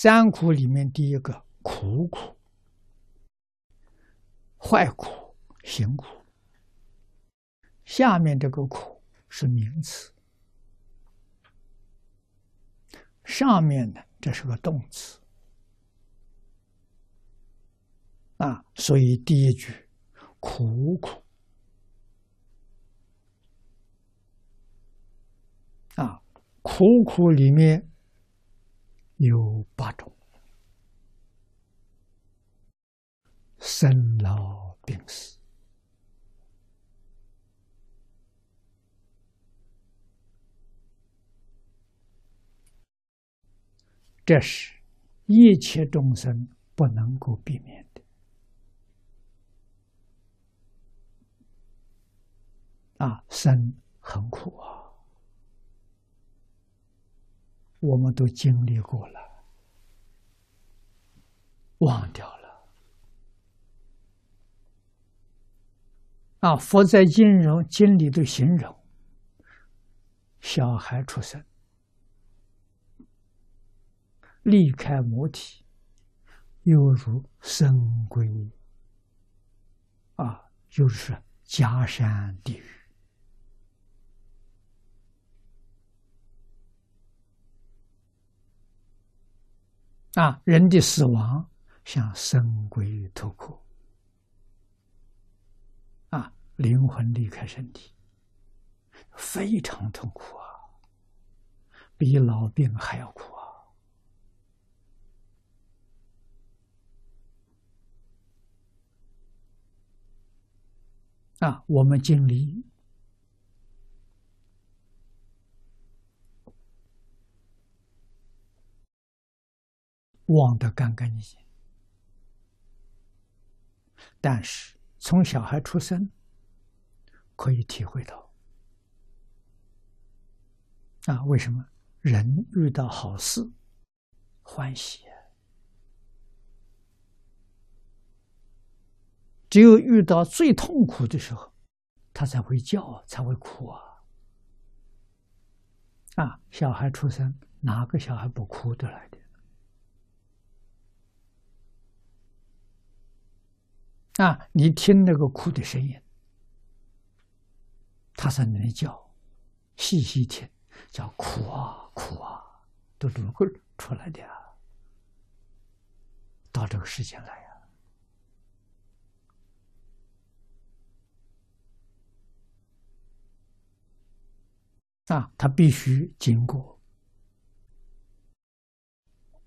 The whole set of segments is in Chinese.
三苦里面第一个苦苦，坏苦、行苦。下面这个苦是名词，上面呢这是个动词。啊，所以第一句苦苦。啊，苦苦里面有八种：生老病死。这是一切众生不能够避免的啊！生很苦啊，我们都经历过了，忘掉了啊！佛在经容经里都形容小孩出生。离开母体，犹如生归啊，就是家山地狱啊。人的死亡像生归脱壳啊，灵魂离开身体，非常痛苦啊，比老病还要苦啊。啊，我们经历忘得干干净净，但是从小孩出生可以体会到啊，为什么人遇到好事欢喜？只有遇到最痛苦的时候，他才会叫，才会哭啊！啊，小孩出生，哪个小孩不哭得来的？啊，你听那个哭的声音，他才能叫，细细听，叫哭啊哭啊，都这么出来的啊！到这个世间来呀。啊，他必须经过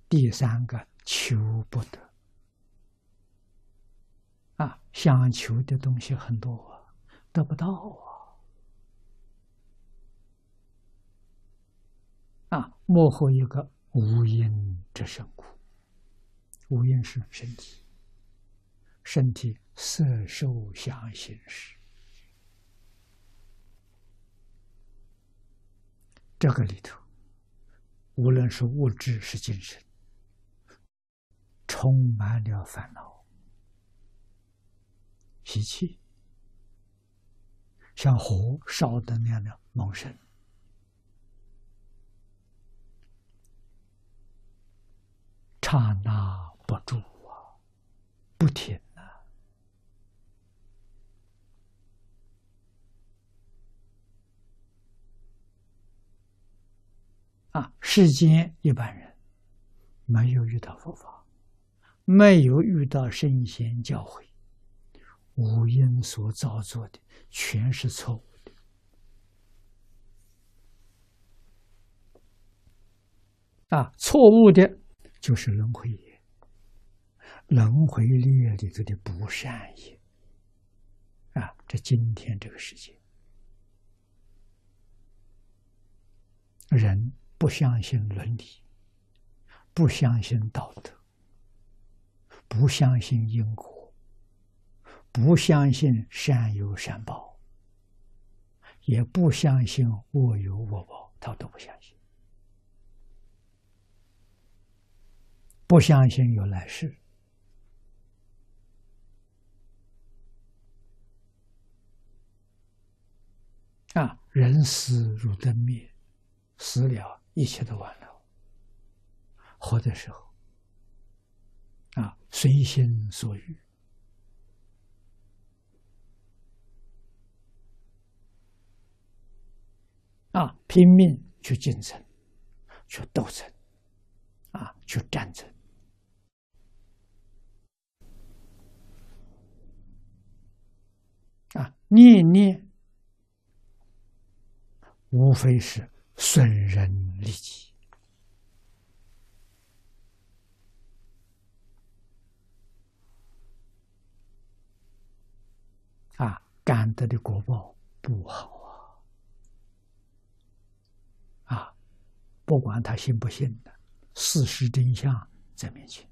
第三个求不得，想求的东西很多啊，得不到啊！啊，幕后一个无因之生苦，无因是身体，身体色受想行识。这个里头，无论是物质是精神，充满了烦恼、习气，像火烧的那样的猛盛，刹那不住啊，不停。啊，世间一般人没有遇到佛法，没有遇到圣贤教诲，五因所造作的全是错误的。啊，错误的就是轮回业，轮回业里头的不善业。啊，这今天这个世界，人。不相信伦理，不相信道德，不相信因果，不相信善有善报，也不相信恶有恶报，他都不相信。不相信有来世啊！人死如灯灭，死了。一切都完了。活的时候啊，随心所欲，啊，拼命去竞争，去斗争，啊，去战争，啊，念念无非是损人利己。啊，感得的果报不好啊！啊，不管他信不信的，事实真相在面前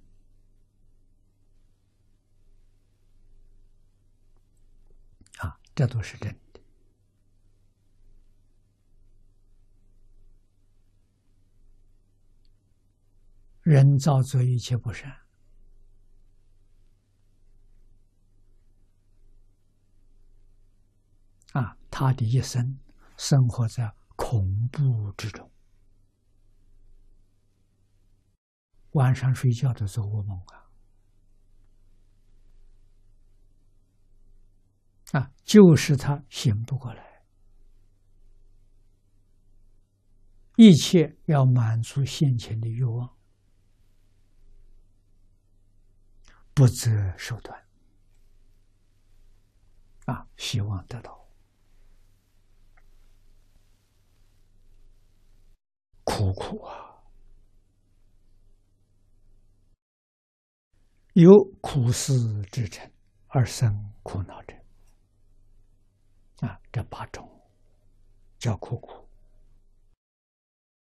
啊，这都是真的。人造作一切不善。啊，他的一生生活在恐怖之中，晚上睡觉都做噩梦啊！啊，就是他醒不过来，一切要满足先前的欲望，不择手段，啊，希望得到。苦苦啊，有苦思之成而生苦恼者啊，这八种叫苦苦。